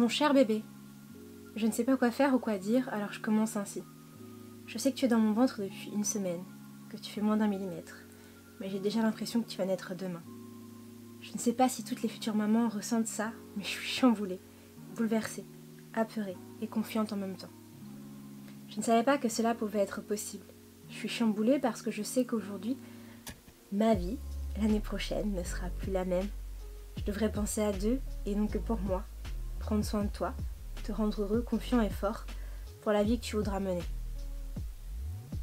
Mon cher bébé, je ne sais pas quoi faire ou quoi dire, alors je commence ainsi. Je sais que tu es dans mon ventre depuis une semaine, que tu fais moins d'un millimètre, mais j'ai déjà l'impression que tu vas naître demain. Je ne sais pas si toutes les futures mamans ressentent ça, mais je suis chamboulée, bouleversée, apeurée et confiante en même temps. Je ne savais pas que cela pouvait être possible. Je suis chamboulée parce que je sais qu'aujourd'hui, ma vie, l'année prochaine, ne sera plus la même. Je devrais penser à deux et non que pour moi. Prendre soin de toi, te rendre heureux, confiant et fort pour la vie que tu voudras mener.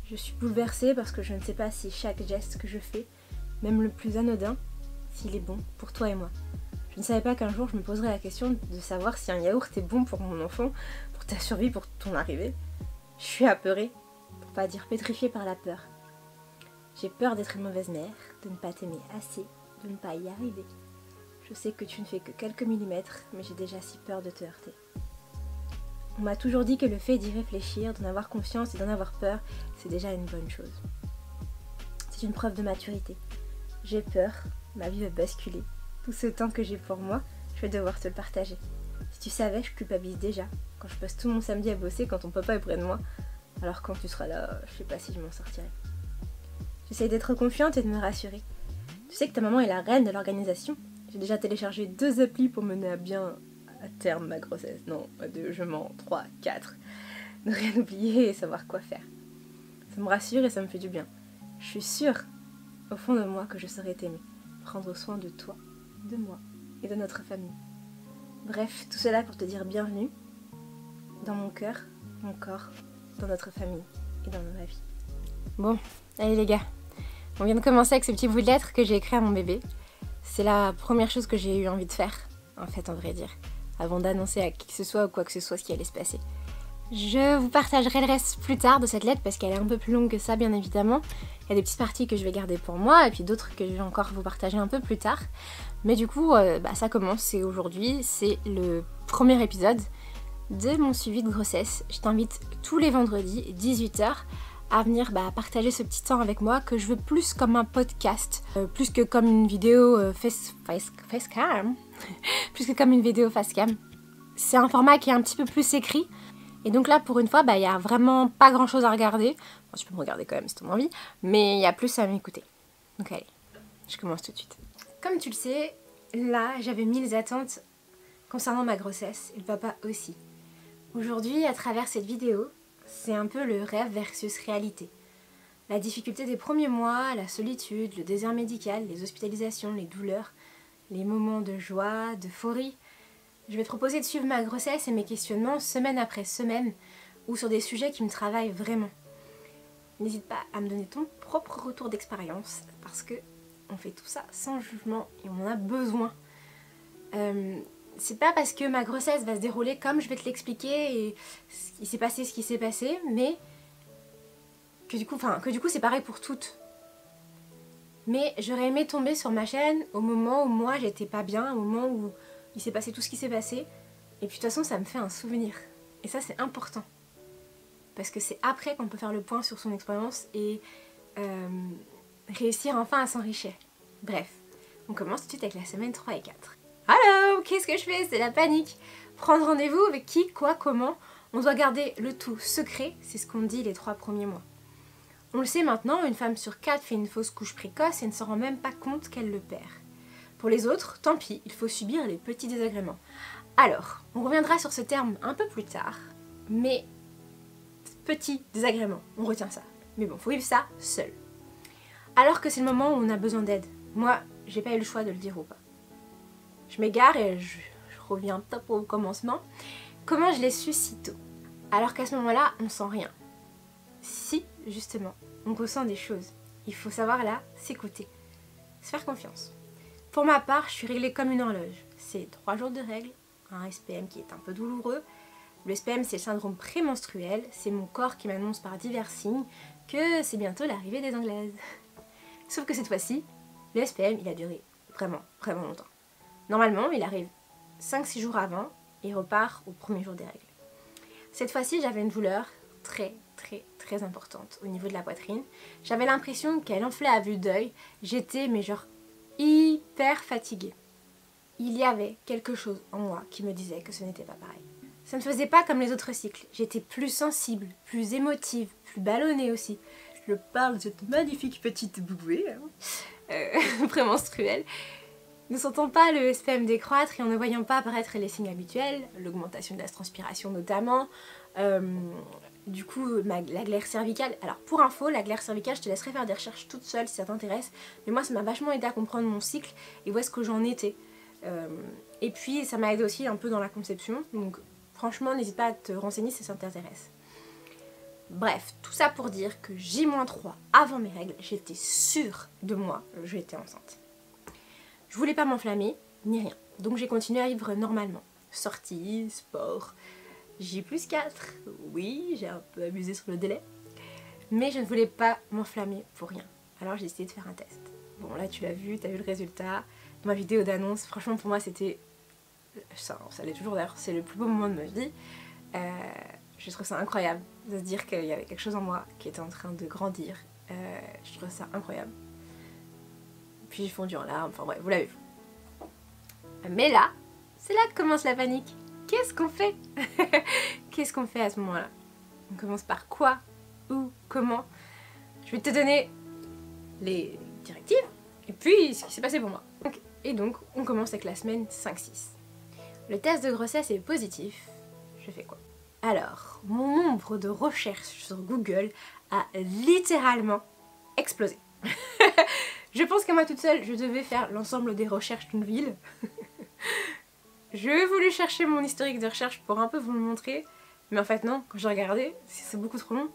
Je suis bouleversée parce que je ne sais pas si chaque geste que je fais, même le plus anodin, s'il est bon pour toi et moi. Je ne savais pas qu'un jour je me poserais la question de savoir si un yaourt est bon pour mon enfant, pour ta survie, pour ton arrivée. Je suis apeurée, pour pas dire pétrifiée par la peur. J'ai peur d'être une mauvaise mère, de ne pas t'aimer assez, de ne pas y arriver. Je sais que tu ne fais que quelques millimètres, mais j'ai déjà si peur de te heurter. On m'a toujours dit que le fait d'y réfléchir, d'en avoir confiance et d'en avoir peur, c'est déjà une bonne chose. C'est une preuve de maturité. J'ai peur, ma vie va basculer. Tout ce temps que j'ai pour moi, je vais devoir te le partager. Si tu savais, je culpabilise déjà. Quand je passe tout mon samedi à bosser, quand ton papa est près de moi. Alors quand tu seras là, je sais pas si je m'en sortirai. J'essaie d'être confiante et de me rassurer. Tu sais que ta maman est la reine de l'organisation. J'ai déjà téléchargé deux applis pour mener à bien à terme ma grossesse. Non, pas deux, je mens. Trois, quatre. Ne rien oublier et savoir quoi faire. Ça me rassure et ça me fait du bien. Je suis sûre, au fond de moi, que je saurais t'aimer. Prendre soin de toi, de moi et de notre famille. Bref, tout cela pour te dire bienvenue dans mon cœur, mon corps, dans notre famille et dans ma vie. Bon, allez les gars, on vient de commencer avec ce petit bout de lettre que j'ai écrit à mon bébé. C'est la première chose que j'ai eu envie de faire, en fait, en vrai dire avant d'annoncer à qui que ce soit ou quoi que ce soit ce qui allait se passer. Je vous partagerai le reste plus tard de cette lettre parce qu'elle est un peu plus longue que ça bien évidemment. Il y a des petites parties que je vais garder pour moi et puis d'autres que je vais encore vous partager un peu plus tard. Mais du coup, euh, bah, ça commence, c'est aujourd'hui, c'est le premier épisode de mon suivi de grossesse. Je t'invite tous les vendredis, 18h, à venir bah, partager ce petit temps avec moi que je veux plus comme un podcast, plus que comme une vidéo face, facecam, plus que comme une vidéo facecam. C'est un format qui est un petit peu plus écrit. Et donc là, pour une fois, bah, il n'y a vraiment pas grand chose à regarder. Bon, tu peux me regarder quand même si tu as envie, mais il y a plus à m'écouter. Donc allez, je commence tout de suite. Comme tu le sais, là, j'avais mille attentes concernant ma grossesse et le papa aussi. Aujourd'hui, à travers cette vidéo, c'est un peu le rêve versus réalité. La difficulté des premiers mois, la solitude, le désert médical, les hospitalisations, les douleurs, les moments de joie, d'euphorie. Je vais te proposer de suivre ma grossesse et mes questionnements semaine après semaine ou sur des sujets qui me travaillent vraiment. N'hésite pas à me donner ton propre retour d'expérience parce que on fait tout ça sans jugement et on en a besoin. Euh, c'est pas parce que ma grossesse va se dérouler comme je vais te l'expliquer et il s'est passé ce qui s'est passé, mais que du coup, enfin, que du coup c'est pareil pour toutes. Mais j'aurais aimé tomber sur ma chaîne au moment où moi j'étais pas bien, au moment où il s'est passé tout ce qui s'est passé. Et puis de toute façon, ça me fait un souvenir. Et ça, c'est important. Parce que c'est après qu'on peut faire le point sur son expérience et euh, réussir enfin à s'enrichir. Bref, on commence tout de suite avec la semaine 3 et 4. Alors, qu'est-ce que je fais? C'est la panique. Prendre rendez-vous avec qui, quoi, comment? On doit garder le tout secret, c'est ce qu'on dit les trois premiers mois. On le sait maintenant, une femme sur quatre fait une fausse couche précoce et ne se rend même pas compte qu'elle le perd. Pour les autres, tant pis, il faut subir les petits désagréments. Alors, on reviendra sur ce terme un peu plus tard, mais petits désagréments, on retient ça. Mais bon, faut vivre ça seul. Alors que c'est le moment où on a besoin d'aide. Moi, j'ai pas eu le choix de le dire ou pas. Je m'égare et je, reviens top au commencement. Comment je l'ai su si tôt? Alors qu'à ce moment-là, on sent rien. Si, justement, on ressent des choses. Il faut savoir là s'écouter, se faire confiance. Pour ma part, je suis réglée comme une horloge. C'est trois jours de règles, un SPM qui est un peu douloureux. Le SPM, c'est le syndrome prémenstruel. C'est mon corps qui m'annonce par divers signes que c'est bientôt l'arrivée des Anglaises. Sauf que cette fois-ci, le SPM, il a duré vraiment, vraiment longtemps. Normalement, il arrive 5-6 jours avant et repart au premier jour des règles. Cette fois-ci, j'avais une douleur très, très, très importante au niveau de la poitrine. J'avais l'impression qu'elle enflait à vue d'œil. J'étais, mais genre, hyper fatiguée. il y avait quelque chose en moi qui me disait que ce n'était pas pareil. Ça ne faisait pas comme les autres cycles. J'étais plus sensible, plus émotive, plus ballonnée aussi. Je parle de cette magnifique petite bouée hein, euh, prémenstruelle. Ne sentant pas le SPM décroître et en ne voyant pas apparaître les signes habituels, l'augmentation de la transpiration notamment, euh, du coup la glaire cervicale. Alors pour info, la glaire cervicale, je te laisserai faire des recherches toute seule si ça t'intéresse, mais moi ça m'a vachement aidé à comprendre mon cycle et où est-ce que j'en étais. Euh, et puis ça m'a aidé aussi un peu dans la conception, donc franchement n'hésite pas à te renseigner si ça t'intéresse. Bref, tout ça pour dire que J-3 avant mes règles, j'étais sûre de moi, j'étais enceinte. Je voulais pas m'enflammer, ni rien. Donc j'ai continué à vivre normalement. Sortie, sport, J plus 4, oui, j'ai un peu abusé sur le délai. Mais je ne voulais pas m'enflammer pour rien. Alors j'ai décidé de faire un test. Bon là tu l'as vu, tu as vu le résultat. Ma vidéo d'annonce, franchement pour moi c'était... Ça, ça l'est toujours d'ailleurs, c'est le plus beau moment de ma vie. Euh, je trouve ça incroyable de se dire qu'il y avait quelque chose en moi qui était en train de grandir. Euh, je trouve ça incroyable. Puis j'ai fondu en larmes, enfin bref, vous l'avez vu. Mais là, c'est là que commence la panique. Qu'est-ce qu'on fait Qu'est-ce qu'on fait à ce moment-là? On commence par quoi? Où? Comment? Je vais te donner les directives et puis ce qui s'est passé pour moi. Et donc, on commence avec la semaine 5-6. Le test de grossesse est positif. Je fais quoi? Alors, mon nombre de recherches sur Google a littéralement explosé. je pense qu'à moi toute seule, je devais faire l'ensemble des recherches d'une ville. je voulu chercher mon historique de recherche pour un peu vous le montrer, mais en fait non, quand j'ai regardé, c'est beaucoup trop long.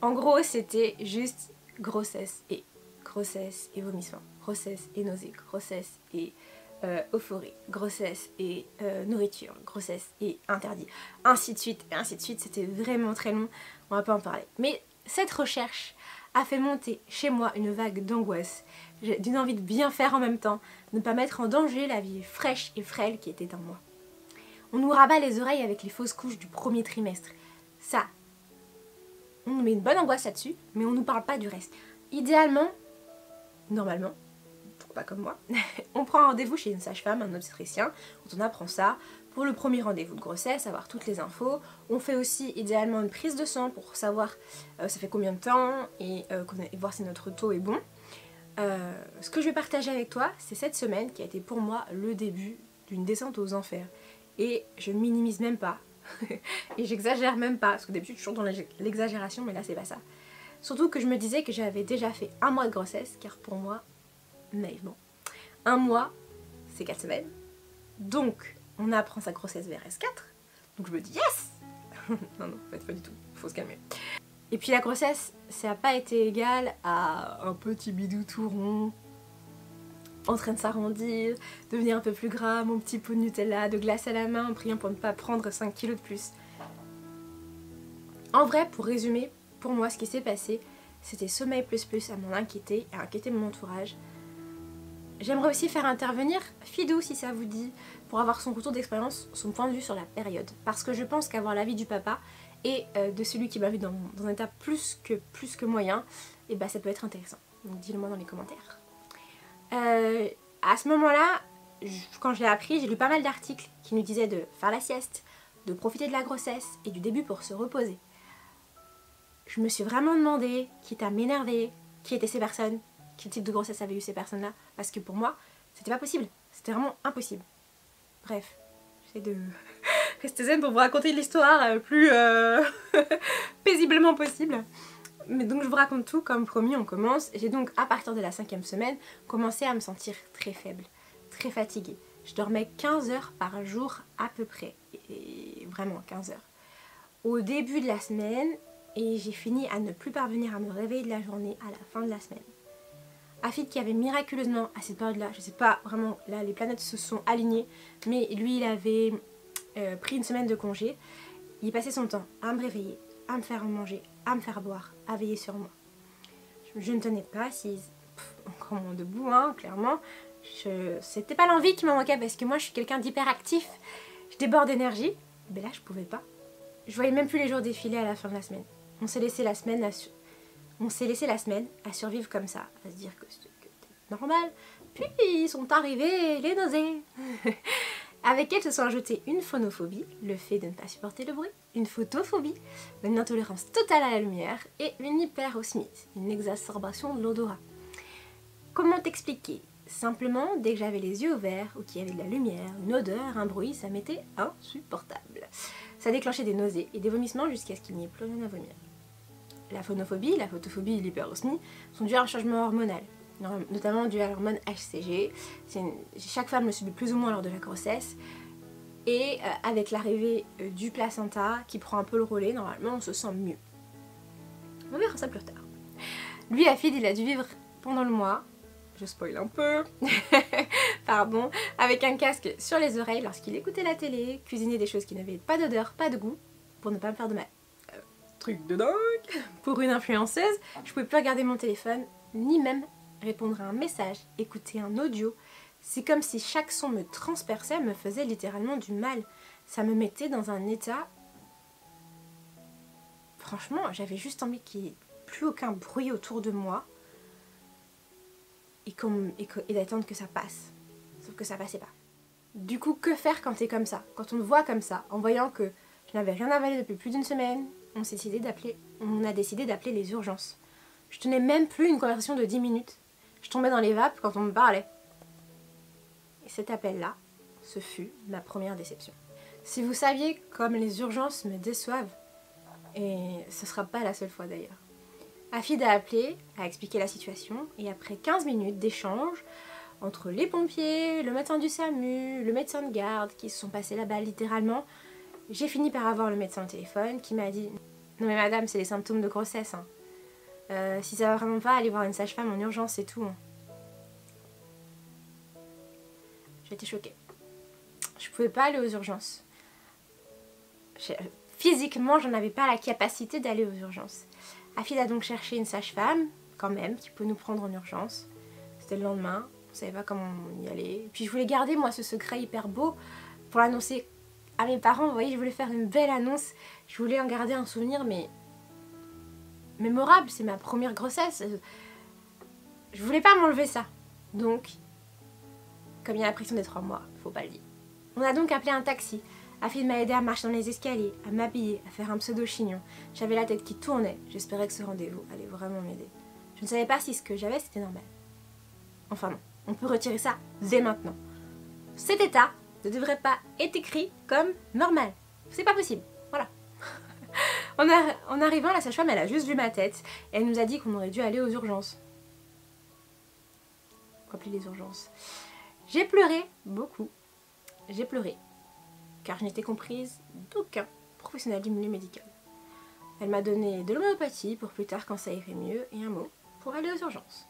En gros, c'était juste grossesse et grossesse et vomissement, grossesse et nausée, grossesse et euh, euphorie, grossesse et euh, nourriture, grossesse et interdit, ainsi de suite, ainsi de suite. C'était vraiment très long, on va pas en parler. Mais cette recherche a fait monter chez moi une vague d'angoisse, d'une envie de bien faire en même temps, de ne pas mettre en danger la vie fraîche et frêle qui était en moi. On nous rabat les oreilles avec les fausses couches du premier trimestre. Ça, on nous met une bonne angoisse là-dessus, mais on nous parle pas du reste. Idéalement, normalement, pas comme moi, on prend rendez-vous chez une sage-femme, un obstétricien, quand on apprend ça, pour le premier rendez-vous de grossesse, avoir toutes les infos. On fait aussi idéalement une prise de sang pour savoir euh, ça fait combien de temps et, euh, voir si notre taux est bon. Euh, ce que je vais partager avec toi, c'est cette semaine qui a été pour moi le début d'une descente aux enfers. Et je minimise même pas. et j'exagère même pas, parce que d'habitude je suis toujours dans l'exagération, mais là c'est pas ça. Surtout que je me disais que j'avais déjà fait un mois de grossesse, car pour moi, naïvement, un mois, c'est 4 semaines. Donc, on apprend sa grossesse vers S4. Donc je me dis yes Non, non, en fait pas du tout, faut se calmer. Et puis la grossesse, ça n'a pas été égal à un petit bidou tout rond, en train de s'arrondir, devenir un peu plus gras, mon petit pot de Nutella, de glace à la main, en priant pour ne pas prendre 5 kilos de plus. En vrai, pour résumer, pour moi, ce qui s'est passé, c'était sommeil plus plus à m'en inquiéter à inquiéter mon entourage. J'aimerais aussi faire intervenir Fidou si ça vous dit, pour avoir son retour d'expérience, son point de vue sur la période. Parce que je pense qu'avoir l'avis du papa et euh, de celui qui m'a vu dans, un état plus que, plus que moyen, et eh bah ben, ça peut être intéressant. Donc dis-le moi dans les commentaires. Euh, à ce moment-là, quand je l'ai appris, j'ai lu pas mal d'articles qui nous disaient de faire la sieste, de profiter de la grossesse et du début pour se reposer. Je me suis vraiment demandé, quitte à m'énerver, qui étaient ces personnes, quel type de grossesse avaient eu ces personnes-là, parce que pour moi, c'était pas possible. C'était vraiment impossible. Bref, j'essaie de rester zen pour vous raconter l'histoire le plus euh, paisiblement possible. Mais donc je vous raconte tout, comme promis, on commence. J'ai donc, à partir de la cinquième semaine, commencé à me sentir très faible, très fatiguée. Je dormais 15 heures par jour à peu près, et vraiment 15 heures. Au début de la semaine, et j'ai fini à ne plus parvenir à me réveiller de la journée à la fin de la semaine. Afid qui avait miraculeusement à cette période-là, je sais pas vraiment, là les planètes se sont alignées, mais lui il avait euh, pris une semaine de congé. Il passait son temps à me réveiller, à me faire manger, à me faire boire, à veiller sur moi. Je, ne tenais pas assise, encore moins debout, hein, clairement. C'était pas l'envie qui me manquait parce que moi je suis quelqu'un d'hyperactif, je déborde d'énergie, mais là je pouvais pas. Je voyais même plus les jours défiler à la fin de la semaine. On s'est laissé la semaine on s'est laissé la semaine à survivre comme ça, à se dire que c'était normal, puis sont arrivés les nausées. Avec elles se sont ajoutées une phonophobie, le fait de ne pas supporter le bruit, une photophobie, une intolérance totale à la lumière, et une hyperosmite, une exacerbation de l'odorat. Comment t'expliquer? Simplement, dès que j'avais les yeux ouverts ou qu'il y avait de la lumière, une odeur, un bruit, ça m'était insupportable. Ça déclenchait des nausées et des vomissements jusqu'à ce qu'il n'y ait plus rien à vomir. La phonophobie, la photophobie et l'hyperosmie sont dues à un changement hormonal, notamment dû à l'hormone HCG. Chaque femme le subit plus ou moins lors de la grossesse. Et euh, avec l'arrivée euh, du placenta qui prend un peu le relais, normalement on se sent mieux. On verra ça plus tard. Lui, Afid, il a dû vivre pendant le mois je spoil un peu, pardon, avec un casque sur les oreilles lorsqu'il écoutait la télé, cuisiner des choses qui n'avaient pas d'odeur, pas de goût, pour ne pas me faire de mal. Euh, truc de dingue Pour une influenceuse, je pouvais plus regarder mon téléphone, ni même répondre à un message, écouter un audio. C'est comme si chaque son me transperçait, me faisait littéralement du mal. Ça me mettait dans un état... Franchement, j'avais juste envie qu'il n'y ait plus aucun bruit autour de moi et, et, d'attendre que ça passe. Sauf que ça passait pas. Du coup, que faire quand t'es comme ça? Quand on me voit comme ça, en voyant que je n'avais rien avalé depuis plus d'une semaine, on, décidé d'appeler, on a décidé d'appeler les urgences. Je tenais même plus une conversation de 10 minutes. Je tombais dans les vapes quand on me parlait. Et cet appel-là, ce fut ma première déception. Si vous saviez comme les urgences me déçoivent, et ce sera pas la seule fois d'ailleurs. Afid a appelé, a expliqué la situation et après 15 minutes d'échange entre les pompiers, le médecin du SAMU, le médecin de garde qui se sont passés là-bas littéralement, j'ai fini par avoir le médecin au téléphone qui m'a dit Non mais madame, c'est les symptômes de grossesse. Hein. Euh, si ça va vraiment pas, allez voir une sage-femme en urgence, c'est tout. Hein. J'étais choquée. Je pouvais pas aller aux urgences. Physiquement, j'en avais pas la capacité d'aller aux urgences. Afid a donc cherché une sage-femme, quand même, qui peut nous prendre en urgence. C'était le lendemain, on savait pas comment y aller. Puis je voulais garder moi ce secret hyper beau pour l'annoncer à mes parents. Vous voyez, je voulais faire une belle annonce. Je voulais en garder un souvenir, mais mémorable. C'est ma première grossesse. Je voulais pas m'enlever ça. Donc, comme il y a la pression des trois mois, faut pas le dire. On a donc appelé un taxi. Afid m'a aidé à marcher dans les escaliers, à m'habiller, à faire un pseudo-chignon. J'avais la tête qui tournait, j'espérais que ce rendez-vous allait vraiment m'aider. Je ne savais pas si ce que j'avais c'était normal. Enfin non, on peut retirer ça dès maintenant. Cet état ne devrait pas être écrit comme normal. C'est pas possible. Voilà. en, arrivant, la sage-femme, elle a juste vu ma tête et elle nous a dit qu'on aurait dû aller aux urgences. Appeler les urgences. J'ai pleuré beaucoup. J'ai pleuré car je n'étais comprise d'aucun professionnel du milieu médical. Elle m'a donné de l'homéopathie pour plus tard quand ça irait mieux et un mot pour aller aux urgences.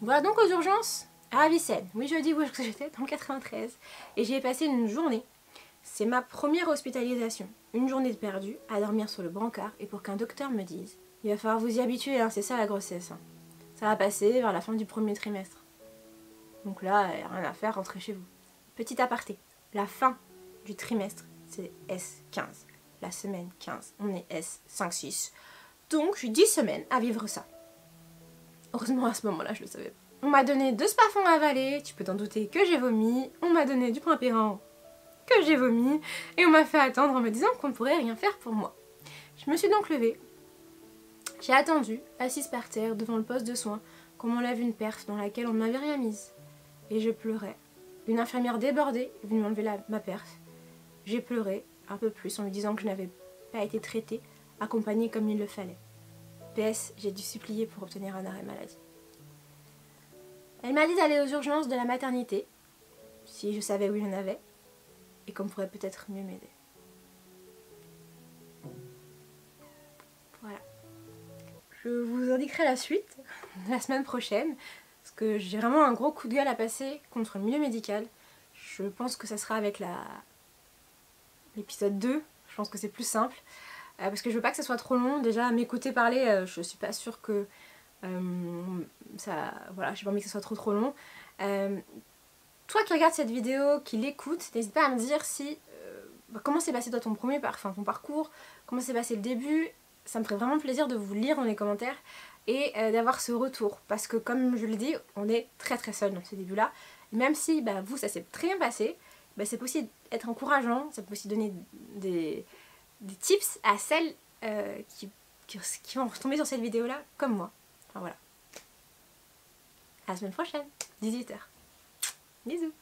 Voilà donc aux urgences à Avicenne. Oui, je dis où j'étais Dans le 93. Et j'y ai passé une journée. C'est ma première hospitalisation. Une journée de perdue à dormir sur le brancard et pour qu'un docteur me dise Il va falloir vous y habituer, hein, c'est ça la grossesse. Hein. Ça va passer vers la fin du premier trimestre. Donc là, rien à faire, rentrez chez vous. Petit aparté. La fin du trimestre, c'est S15. La semaine 15, on est S5-6. Donc j'ai 10 semaines à vivre ça. Heureusement à ce moment-là, je le savais. On m'a donné deux spafons à avaler, tu peux t'en douter que j'ai vomi. On m'a donné du pérant que j'ai vomi. Et on m'a fait attendre en me disant qu'on ne pourrait rien faire pour moi. Je me suis donc levée. J'ai attendu, assise par terre, devant le poste de soins, qu'on m'enlève une perf dans laquelle on ne m'avait rien mise. Et je pleurais. Une infirmière débordée est venue m'enlever ma perf. J'ai pleuré un peu plus en lui disant que je n'avais pas été traitée, accompagnée comme il le fallait. PS, j'ai dû supplier pour obtenir un arrêt maladie. Elle m'a dit d'aller aux urgences de la maternité, si je savais où il y en avait, et qu'on pourrait peut-être mieux m'aider. Voilà. Je vous indiquerai la suite la semaine prochaine, parce que j'ai vraiment un gros coup de gueule à passer contre le milieu médical. Je pense que ça sera avec la l'épisode 2. Je pense que c'est plus simple. Euh, parce que je veux pas que ça soit trop long. Déjà, m'écouter parler, euh, je suis pas sûre que ça. Voilà, j'ai pas envie que ça soit trop trop long. toi qui regardes cette vidéo, qui l'écoute, n'hésite pas à me dire si. Bah, comment s'est passé ton premier ton parcours, comment s'est passé le début. Ça me ferait vraiment plaisir de vous lire dans les commentaires. et euh, d'avoir ce retour. Parce que comme je le dis, on est très très seul dans ce début-là. Même si bah, vous, ça s'est très bien passé, bah, c'est possible être encourageant, ça peut aussi donner des, tips à celles euh, qui, qui, vont tomber sur cette vidéo-là, comme moi. Enfin voilà. À la semaine prochaine, 18h. Bisous